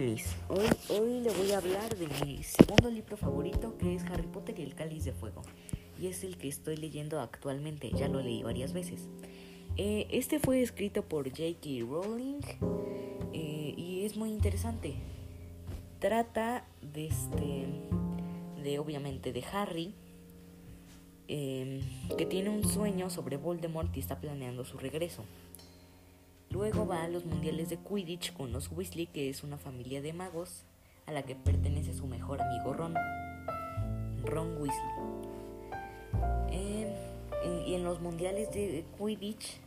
Hoy, hoy le voy a hablar de mi segundo libro favorito que es Harry Potter y el Cáliz de Fuego. Y es el que estoy leyendo actualmente, ya lo leí varias veces. Eh, este fue escrito por J.K. Rowling eh, y es muy interesante. Trata de este, de obviamente de Harry, eh, que tiene un sueño sobre Voldemort y está planeando su regreso. Luego va a los mundiales de Quidditch con los Weasley, que es una familia de magos a la que pertenece su mejor amigo Ron, Ron Weasley. Eh, y en los mundiales de Quidditch,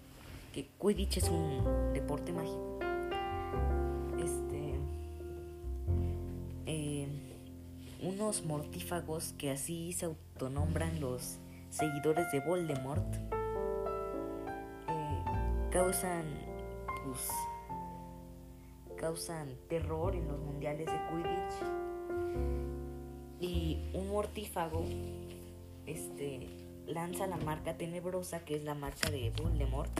que Quidditch es un deporte mágico, este, eh, unos mortífagos que así se autonombran los seguidores de Voldemort eh, causan pues, causan terror en los mundiales de Quidditch. Y un mortífago este, lanza la marca tenebrosa, que es la marca de Voldemort.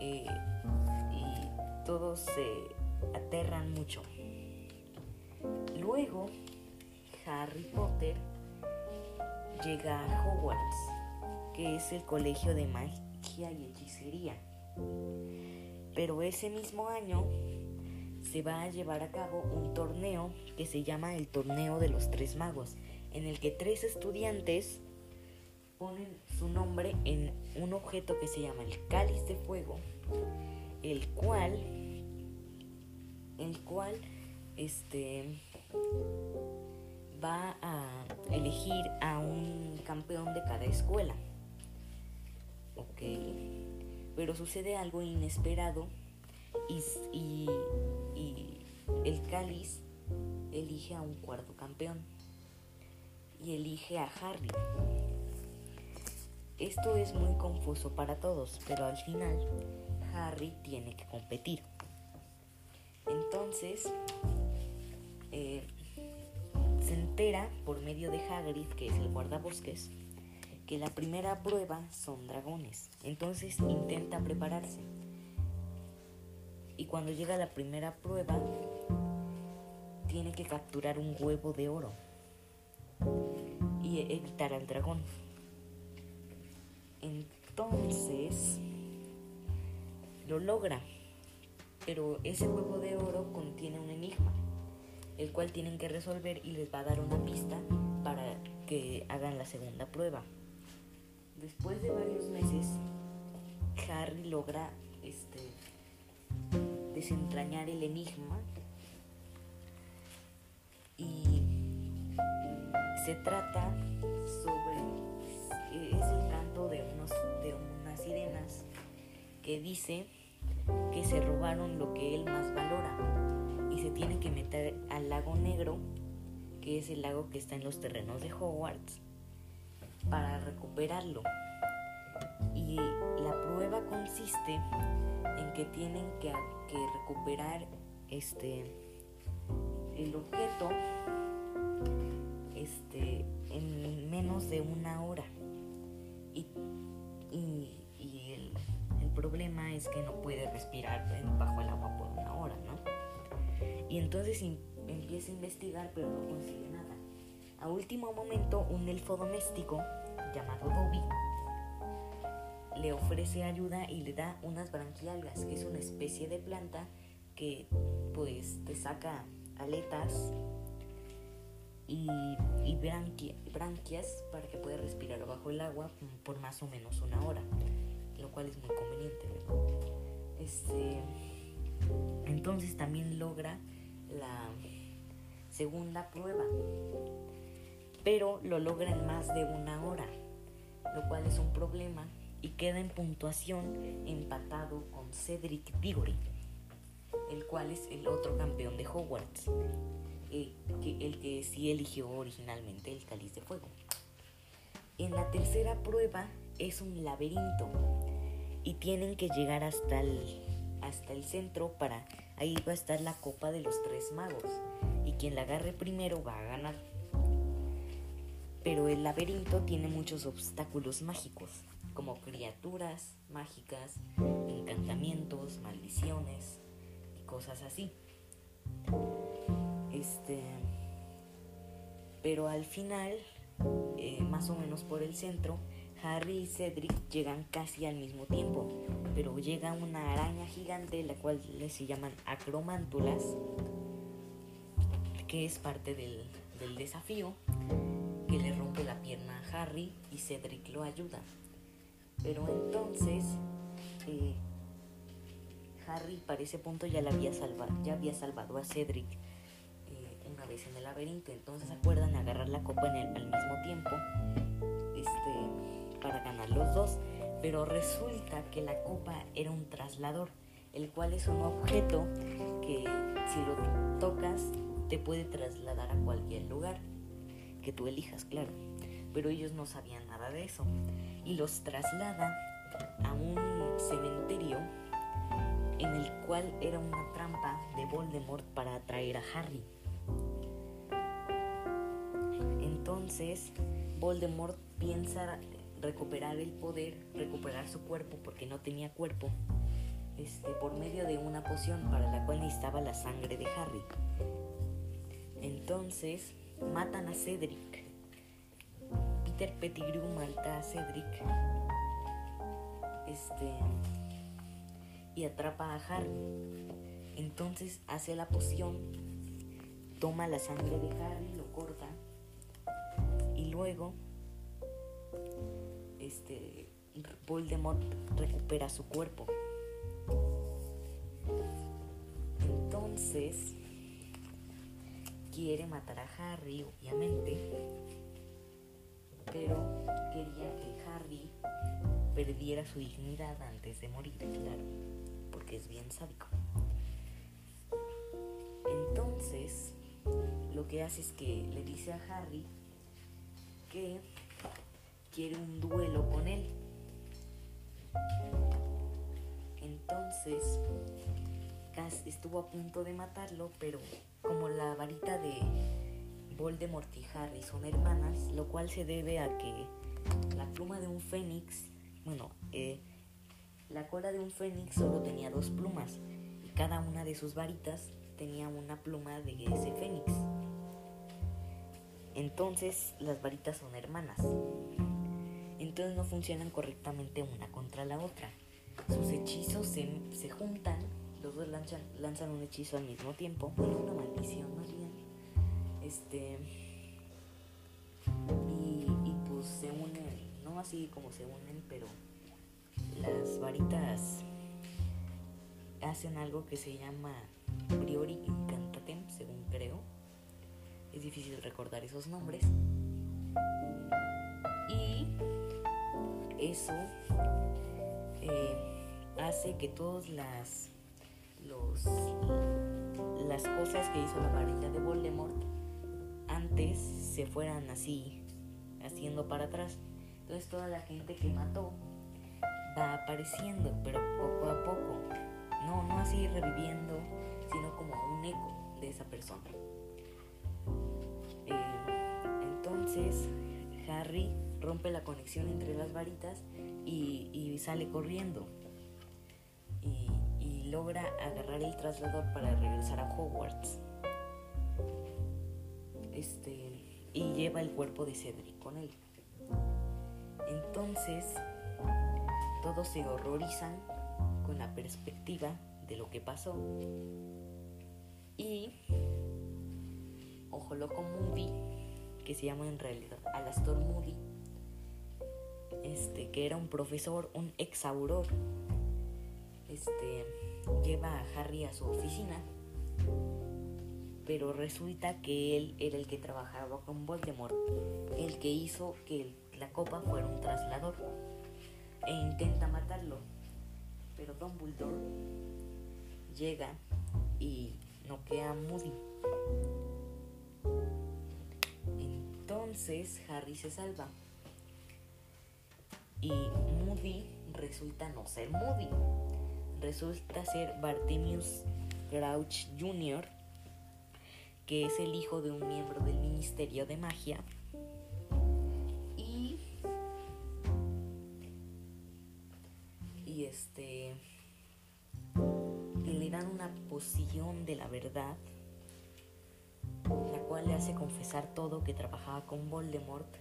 Eh, y todos se aterran mucho. Luego, Harry Potter llega a Hogwarts, que es el colegio de magia y hechicería pero ese mismo año se va a llevar a cabo un torneo que se llama el Torneo de los Tres Magos, en el que tres estudiantes ponen su nombre en un objeto que se llama el Cáliz de Fuego, el cual, el cual, este, va a elegir a un campeón de cada escuela. Ok pero sucede algo inesperado y, el cáliz elige a un cuarto campeón y elige a Harry. Esto es muy confuso para todos, pero al final Harry tiene que competir. Entonces, eh, se entera por medio de Hagrid, que es el guardabosques, que la primera prueba son dragones. Entonces intenta prepararse. Y cuando llega la primera prueba, tiene que capturar un huevo de oro y evitar al dragón. Entonces lo logra, pero ese huevo de oro contiene un enigma, el cual tienen que resolver y les va a dar una pista para que hagan la segunda prueba. Después de varios meses, Harry logra este, desentrañar el enigma y se trata sobre es el canto de de unas sirenas que dice que se robaron lo que él más valora y se tiene que meter al lago negro que es el lago que está en los terrenos de Hogwarts para recuperarlo. Y la prueba consiste en que tienen que, recuperar este el objeto este en menos de una hora. Y, el, el, problema es que no puede respirar bajo el agua por una hora no y entonces empieza a investigar pero no consigue nada a último momento, un elfo doméstico llamado Dobby le ofrece ayuda y le da unas branquialgas, que es una especie de planta que pues te saca aletas y, branquias para que puedas respirar bajo el agua por más o menos una hora, lo cual es muy conveniente. Este, entonces también logra la segunda prueba pero lo logra en más de una hora, lo cual es un problema y queda en puntuación empatado con Cedric Diggory, el cual es el otro campeón de Hogwarts, el que, el que sí eligió originalmente el cáliz de fuego. En la tercera prueba es un laberinto y tienen que llegar hasta el, hasta el centro para ahí va a estar la copa de los tres magos y quien la agarre primero va a ganar pero el laberinto tiene muchos obstáculos mágicos, como criaturas mágicas, encantamientos, maldiciones y cosas así. Este, pero al final, eh, más o menos por el centro, Harry y Cedric llegan casi al mismo tiempo, pero llega una araña gigante, la cual se llaman acromántulas, que es parte del, desafío, rompe la pierna a Harry y Cedric lo ayuda. Pero entonces eh, Harry para ese punto ya, la había, salvado, ya había salvado a Cedric eh, una vez en el laberinto. Entonces acuerdan agarrar la copa en el, al mismo tiempo este, para ganar los dos. Pero resulta que la copa era un traslador, el cual es un objeto que si lo tocas te puede trasladar a cualquier lugar que tú elijas, claro. Pero ellos no sabían nada de eso. Y los traslada a un cementerio en el cual era una trampa de Voldemort para atraer a Harry. Entonces, Voldemort piensa recuperar el poder, recuperar su cuerpo porque no tenía cuerpo, este, por medio de una poción para la cual necesitaba la sangre de Harry. Entonces, matan a Cedric. Peter Pettigrew mata a Cedric. Este y atrapa a Harry. Entonces hace la poción, toma la sangre de Harry, lo corta y luego este Voldemort recupera su cuerpo. Entonces quiere matar a Harry, obviamente, pero quería que Harry perdiera su dignidad antes de morir, claro, porque es bien sádico. Entonces, lo que hace es que le dice a Harry que quiere un duelo con él. Entonces, Cass estuvo a punto de matarlo, pero como la varita de Voldemort y Harry son hermanas, lo cual se debe a que la pluma de un fénix bueno, eh, la cola de un fénix solo tenía dos plumas y cada una de sus varitas tenía una pluma de ese fénix. Entonces las varitas son hermanas. Entonces no funcionan correctamente una contra la otra. Sus hechizos se, juntan, los dos lanzan, lanzan un hechizo al mismo tiempo, una maldición más bien. Este. Y, pues se unen así como se unen, pero las varitas hacen algo que se llama Priori Incantatem, según creo. Es difícil recordar esos nombres. Y eso eh, hace que todas las los, las cosas que hizo la varita de Voldemort se fueran así haciendo para atrás. Entonces toda la gente que mató va apareciendo, pero poco a poco. No, no así reviviendo, sino como un eco de esa persona. Eh, entonces Harry rompe la conexión entre las varitas y, sale corriendo. Y, y, logra agarrar el traslador para regresar a Hogwarts. Este, y lleva el cuerpo de Cedric con él. Entonces, todos se horrorizan con la perspectiva de lo que pasó. Y Ojo Loco Moody, que se llama en realidad Alastor Moody, este, que era un profesor, un ex este, lleva a Harry a su oficina, pero resulta que él era el que trabajaba con Voldemort, el que hizo que la copa fuera un traslador e intenta matarlo. Pero Dumbledore llega y noquea a Moody. Entonces Harry se salva. Y Moody resulta no ser Moody. Resulta ser Bartemius Crouch Jr., que es el hijo de un miembro del Ministerio de Magia este le dan una poción de la verdad cual le hace confesar todo que trabajaba con Voldemort.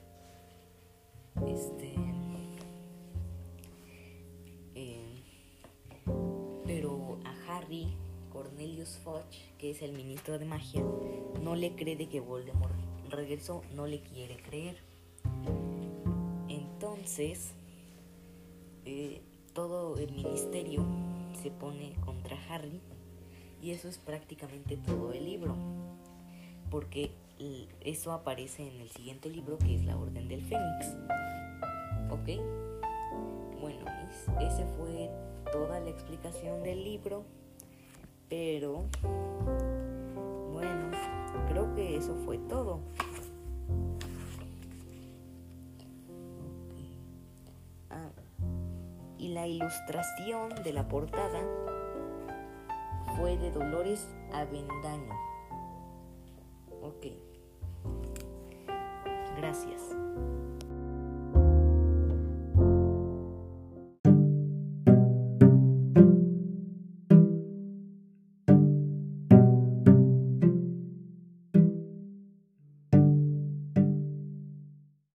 Este. Cornelius Fudge, que es el ministro de magia, no le cree de que Voldemort regresó, no le quiere creer. Entonces, eh, todo el ministerio se pone contra Harry y eso es prácticamente todo el libro, porque eso aparece en el siguiente libro que es la Orden del Fénix. ¿Ok? Bueno, es- ese fue toda la explicación del libro, pero bueno, creo que eso fue todo. Ah, y la ilustración de la portada fue de Dolores Avendaño. Ok. Gracias.